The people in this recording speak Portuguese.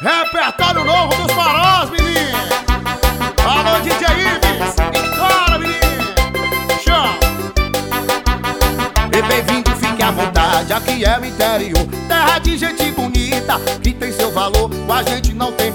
repertório novo dos faróis, menino. Alô, DJ Ives. Estoura, menino. Chão E bem-vindo, fique à vontade, aqui é o interior Terra de gente bonita, que tem seu valor Com a gente não tem